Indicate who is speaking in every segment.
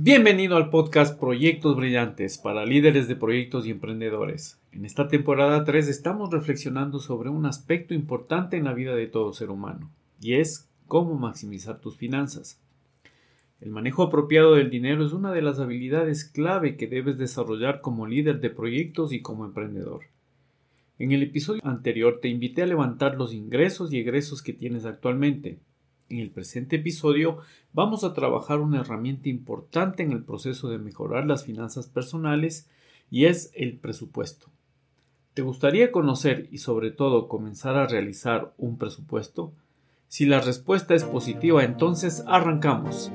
Speaker 1: Bienvenido al podcast Proyectos Brillantes para líderes de proyectos y emprendedores. En esta temporada 3 estamos reflexionando sobre un aspecto importante en la vida de todo ser humano, y es cómo maximizar tus finanzas. El manejo apropiado del dinero es una de las habilidades clave que debes desarrollar como líder de proyectos y como emprendedor. En el episodio anterior te invité a levantar los ingresos y egresos que tienes actualmente, en el presente episodio vamos a trabajar una herramienta importante en el proceso de mejorar las finanzas personales y es el presupuesto. ¿Te gustaría conocer y sobre todo comenzar a realizar un presupuesto? Si la respuesta es positiva, entonces arrancamos.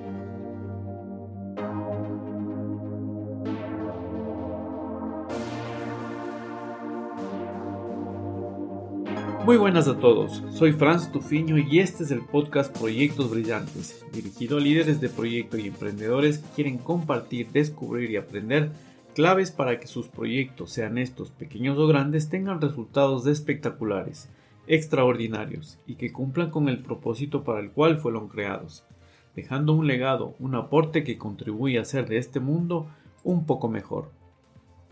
Speaker 1: Muy buenas a todos, soy Franz Tufiño y este es el podcast Proyectos Brillantes, dirigido a líderes de proyecto y emprendedores que quieren compartir, descubrir y aprender claves para que sus proyectos, sean estos pequeños o grandes, tengan resultados espectaculares, extraordinarios y que cumplan con el propósito para el cual fueron creados, dejando un legado, un aporte que contribuye a hacer de este mundo un poco mejor.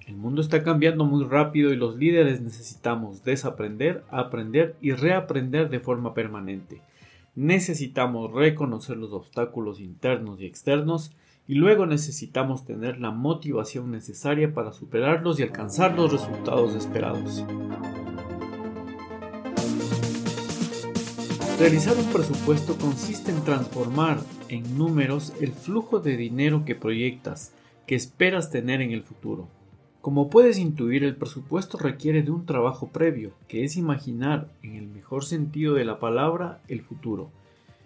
Speaker 1: El mundo está cambiando muy rápido y los líderes necesitamos desaprender, aprender y reaprender de forma permanente. Necesitamos reconocer los obstáculos internos y externos y luego necesitamos tener la motivación necesaria para superarlos y alcanzar los resultados esperados. Realizar un presupuesto consiste en transformar en números el flujo de dinero que proyectas, que esperas tener en el futuro. Como puedes intuir, el presupuesto requiere de un trabajo previo, que es imaginar, en el mejor sentido de la palabra, el futuro,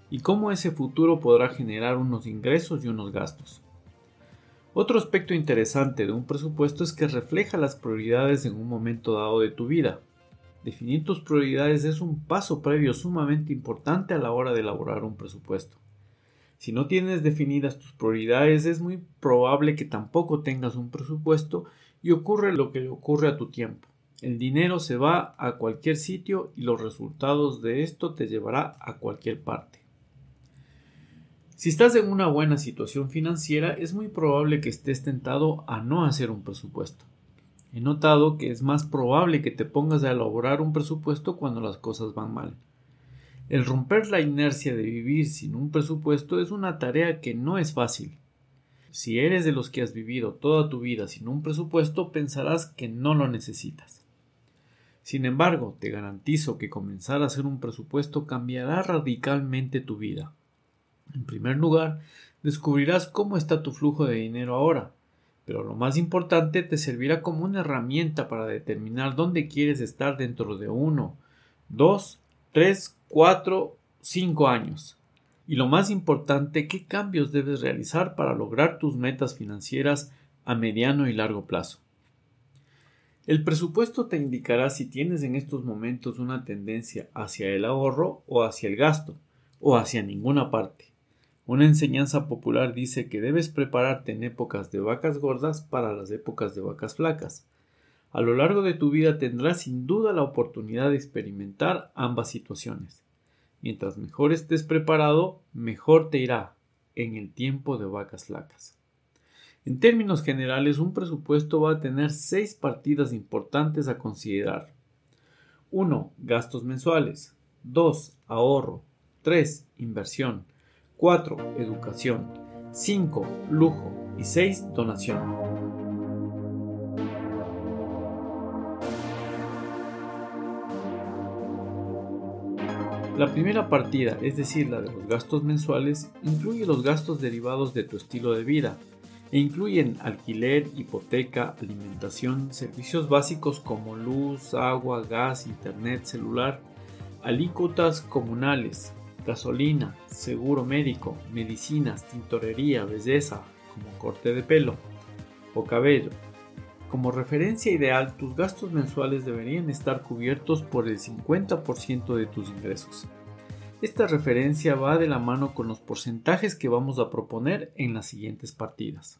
Speaker 1: y cómo ese futuro podrá generar unos ingresos y unos gastos. Otro aspecto interesante de un presupuesto es que refleja las prioridades en un momento dado de tu vida. Definir tus prioridades es un paso previo sumamente importante a la hora de elaborar un presupuesto. Si no tienes definidas tus prioridades, es muy probable que tampoco tengas un presupuesto y ocurre lo que le ocurre a tu tiempo. El dinero se va a cualquier sitio y los resultados de esto te llevará a cualquier parte. Si estás en una buena situación financiera, es muy probable que estés tentado a no hacer un presupuesto. He notado que es más probable que te pongas a elaborar un presupuesto cuando las cosas van mal. El romper la inercia de vivir sin un presupuesto es una tarea que no es fácil, si eres de los que has vivido toda tu vida sin un presupuesto, pensarás que no lo necesitas. Sin embargo, te garantizo que comenzar a hacer un presupuesto cambiará radicalmente tu vida. En primer lugar, descubrirás cómo está tu flujo de dinero ahora, pero lo más importante te servirá como una herramienta para determinar dónde quieres estar dentro de uno, dos, tres, cuatro, cinco años. Y lo más importante, qué cambios debes realizar para lograr tus metas financieras a mediano y largo plazo. El presupuesto te indicará si tienes en estos momentos una tendencia hacia el ahorro o hacia el gasto, o hacia ninguna parte. Una enseñanza popular dice que debes prepararte en épocas de vacas gordas para las épocas de vacas flacas. A lo largo de tu vida tendrás sin duda la oportunidad de experimentar ambas situaciones. Mientras mejor estés preparado, mejor te irá en el tiempo de vacas flacas. En términos generales, un presupuesto va a tener seis partidas importantes a considerar. 1. Gastos mensuales. 2. Ahorro. 3. Inversión. 4. Educación. 5. Lujo. Y 6. Donación. La primera partida, es decir, la de los gastos mensuales, incluye los gastos derivados de tu estilo de vida e incluyen alquiler, hipoteca, alimentación, servicios básicos como luz, agua, gas, internet, celular, alícuotas comunales, gasolina, seguro médico, medicinas, tintorería, belleza, como corte de pelo o cabello, como referencia ideal, tus gastos mensuales deberían estar cubiertos por el 50% de tus ingresos. Esta referencia va de la mano con los porcentajes que vamos a proponer en las siguientes partidas.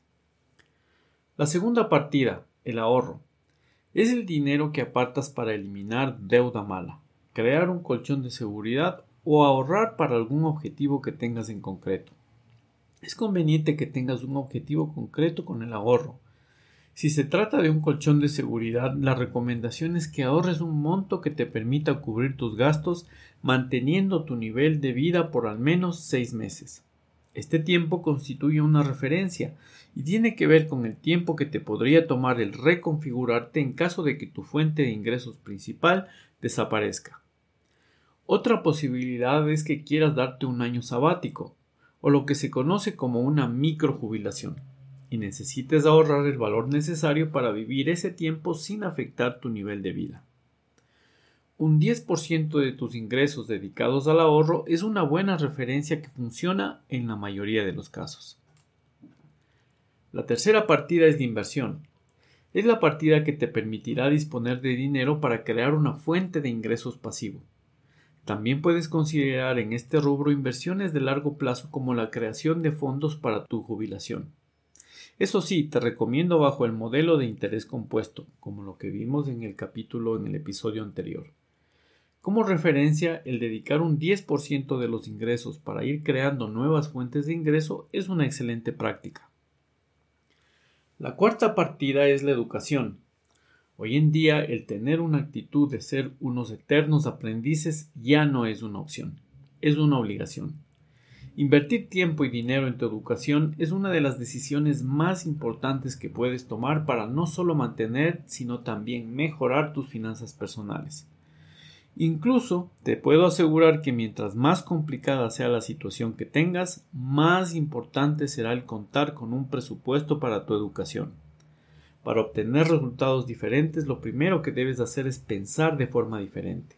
Speaker 1: La segunda partida, el ahorro, es el dinero que apartas para eliminar deuda mala, crear un colchón de seguridad o ahorrar para algún objetivo que tengas en concreto. Es conveniente que tengas un objetivo concreto con el ahorro. Si se trata de un colchón de seguridad, la recomendación es que ahorres un monto que te permita cubrir tus gastos manteniendo tu nivel de vida por al menos seis meses. Este tiempo constituye una referencia y tiene que ver con el tiempo que te podría tomar el reconfigurarte en caso de que tu fuente de ingresos principal desaparezca. Otra posibilidad es que quieras darte un año sabático, o lo que se conoce como una microjubilación, y necesites ahorrar el valor necesario para vivir ese tiempo sin afectar tu nivel de vida. Un 10% de tus ingresos dedicados al ahorro es una buena referencia que funciona en la mayoría de los casos. La tercera partida es de inversión. Es la partida que te permitirá disponer de dinero para crear una fuente de ingresos pasivo. También puedes considerar en este rubro inversiones de largo plazo como la creación de fondos para tu jubilación. Eso sí, te recomiendo bajo el modelo de interés compuesto, como lo que vimos en el capítulo en el episodio anterior. Como referencia, el dedicar un 10% de los ingresos para ir creando nuevas fuentes de ingreso es una excelente práctica. La cuarta partida es la educación. Hoy en día el tener una actitud de ser unos eternos aprendices ya no es una opción, es una obligación. Invertir tiempo y dinero en tu educación es una de las decisiones más importantes que puedes tomar para no solo mantener, sino también mejorar tus finanzas personales. Incluso te puedo asegurar que mientras más complicada sea la situación que tengas, más importante será el contar con un presupuesto para tu educación. Para obtener resultados diferentes, lo primero que debes hacer es pensar de forma diferente.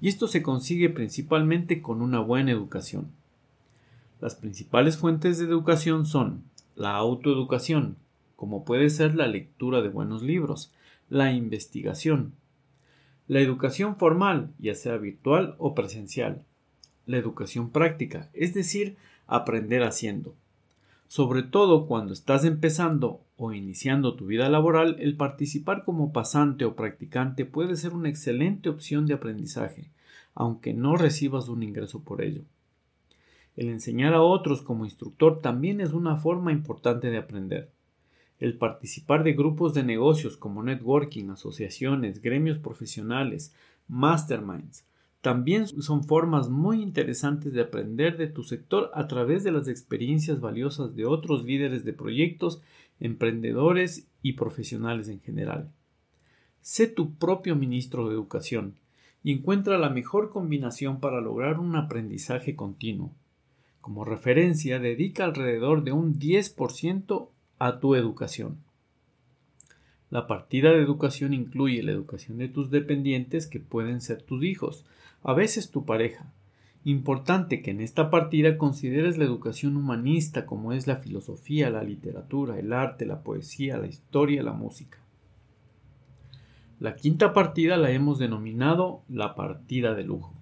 Speaker 1: Y esto se consigue principalmente con una buena educación. Las principales fuentes de educación son la autoeducación, como puede ser la lectura de buenos libros, la investigación, la educación formal, ya sea virtual o presencial. La educación práctica, es decir, aprender haciendo. Sobre todo cuando estás empezando o iniciando tu vida laboral, el participar como pasante o practicante puede ser una excelente opción de aprendizaje, aunque no recibas un ingreso por ello. El enseñar a otros como instructor también es una forma importante de aprender el participar de grupos de negocios como networking, asociaciones, gremios profesionales, masterminds, también son formas muy interesantes de aprender de tu sector a través de las experiencias valiosas de otros líderes de proyectos, emprendedores y profesionales en general. Sé tu propio ministro de educación y encuentra la mejor combinación para lograr un aprendizaje continuo. Como referencia, dedica alrededor de un 10% a tu educación. La partida de educación incluye la educación de tus dependientes que pueden ser tus hijos, a veces tu pareja. Importante que en esta partida consideres la educación humanista como es la filosofía, la literatura, el arte, la poesía, la historia, la música. La quinta partida la hemos denominado la partida de lujo.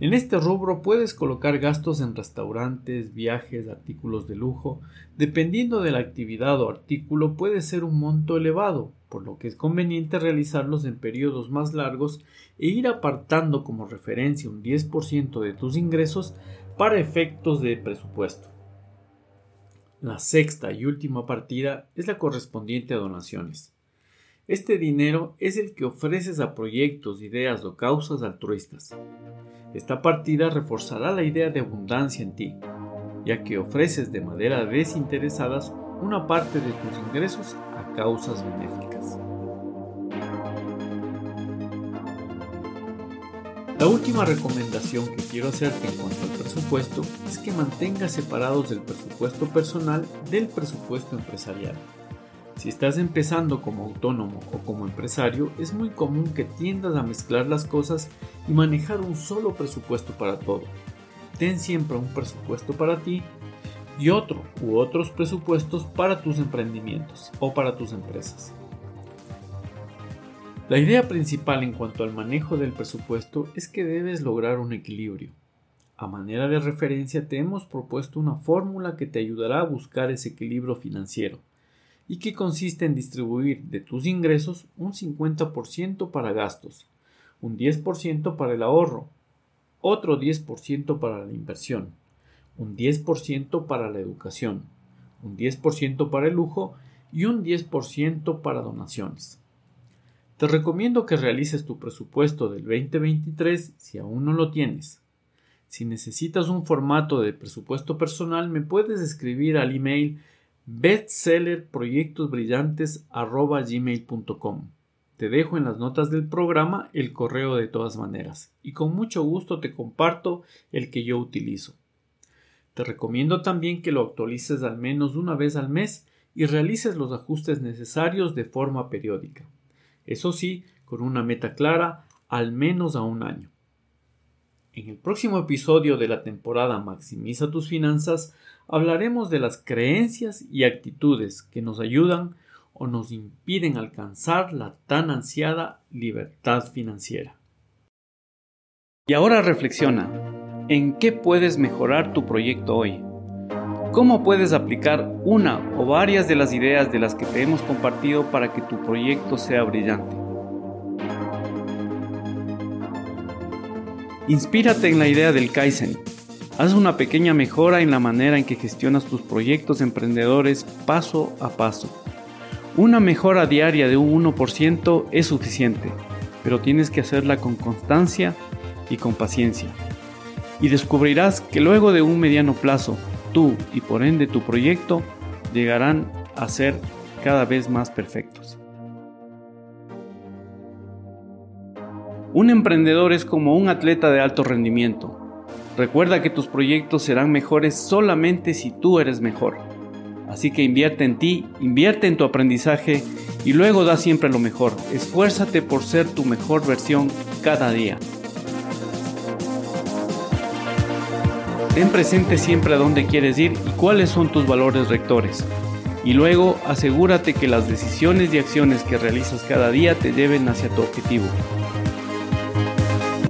Speaker 1: En este rubro puedes colocar gastos en restaurantes, viajes, artículos de lujo. Dependiendo de la actividad o artículo puede ser un monto elevado, por lo que es conveniente realizarlos en periodos más largos e ir apartando como referencia un 10% de tus ingresos para efectos de presupuesto. La sexta y última partida es la correspondiente a donaciones. Este dinero es el que ofreces a proyectos, ideas o causas altruistas. Esta partida reforzará la idea de abundancia en ti, ya que ofreces de manera desinteresada una parte de tus ingresos a causas benéficas. La última recomendación que quiero hacerte en cuanto al presupuesto es que mantengas separados el presupuesto personal del presupuesto empresarial. Si estás empezando como autónomo o como empresario, es muy común que tiendas a mezclar las cosas y manejar un solo presupuesto para todo. Ten siempre un presupuesto para ti y otro u otros presupuestos para tus emprendimientos o para tus empresas. La idea principal en cuanto al manejo del presupuesto es que debes lograr un equilibrio. A manera de referencia te hemos propuesto una fórmula que te ayudará a buscar ese equilibrio financiero y que consiste en distribuir de tus ingresos un 50% para gastos, un 10% para el ahorro, otro 10% para la inversión, un 10% para la educación, un 10% para el lujo y un 10% para donaciones. Te recomiendo que realices tu presupuesto del 2023 si aún no lo tienes. Si necesitas un formato de presupuesto personal, me puedes escribir al email bestsellerproyectosbrillantes.gmail.com Te dejo en las notas del programa el correo de todas maneras y con mucho gusto te comparto el que yo utilizo. Te recomiendo también que lo actualices al menos una vez al mes y realices los ajustes necesarios de forma periódica. Eso sí, con una meta clara, al menos a un año. En el próximo episodio de la temporada Maximiza tus finanzas hablaremos de las creencias y actitudes que nos ayudan o nos impiden alcanzar la tan ansiada libertad financiera. Y ahora reflexiona, ¿en qué puedes mejorar tu proyecto hoy? ¿Cómo puedes aplicar una o varias de las ideas de las que te hemos compartido para que tu proyecto sea brillante? Inspírate en la idea del Kaizen. Haz una pequeña mejora en la manera en que gestionas tus proyectos emprendedores paso a paso. Una mejora diaria de un 1% es suficiente, pero tienes que hacerla con constancia y con paciencia. Y descubrirás que luego de un mediano plazo, tú y por ende tu proyecto llegarán a ser cada vez más perfectos. Un emprendedor es como un atleta de alto rendimiento. Recuerda que tus proyectos serán mejores solamente si tú eres mejor. Así que invierte en ti, invierte en tu aprendizaje y luego da siempre lo mejor. Esfuérzate por ser tu mejor versión cada día. Ten presente siempre a dónde quieres ir y cuáles son tus valores rectores. Y luego asegúrate que las decisiones y acciones que realizas cada día te lleven hacia tu objetivo.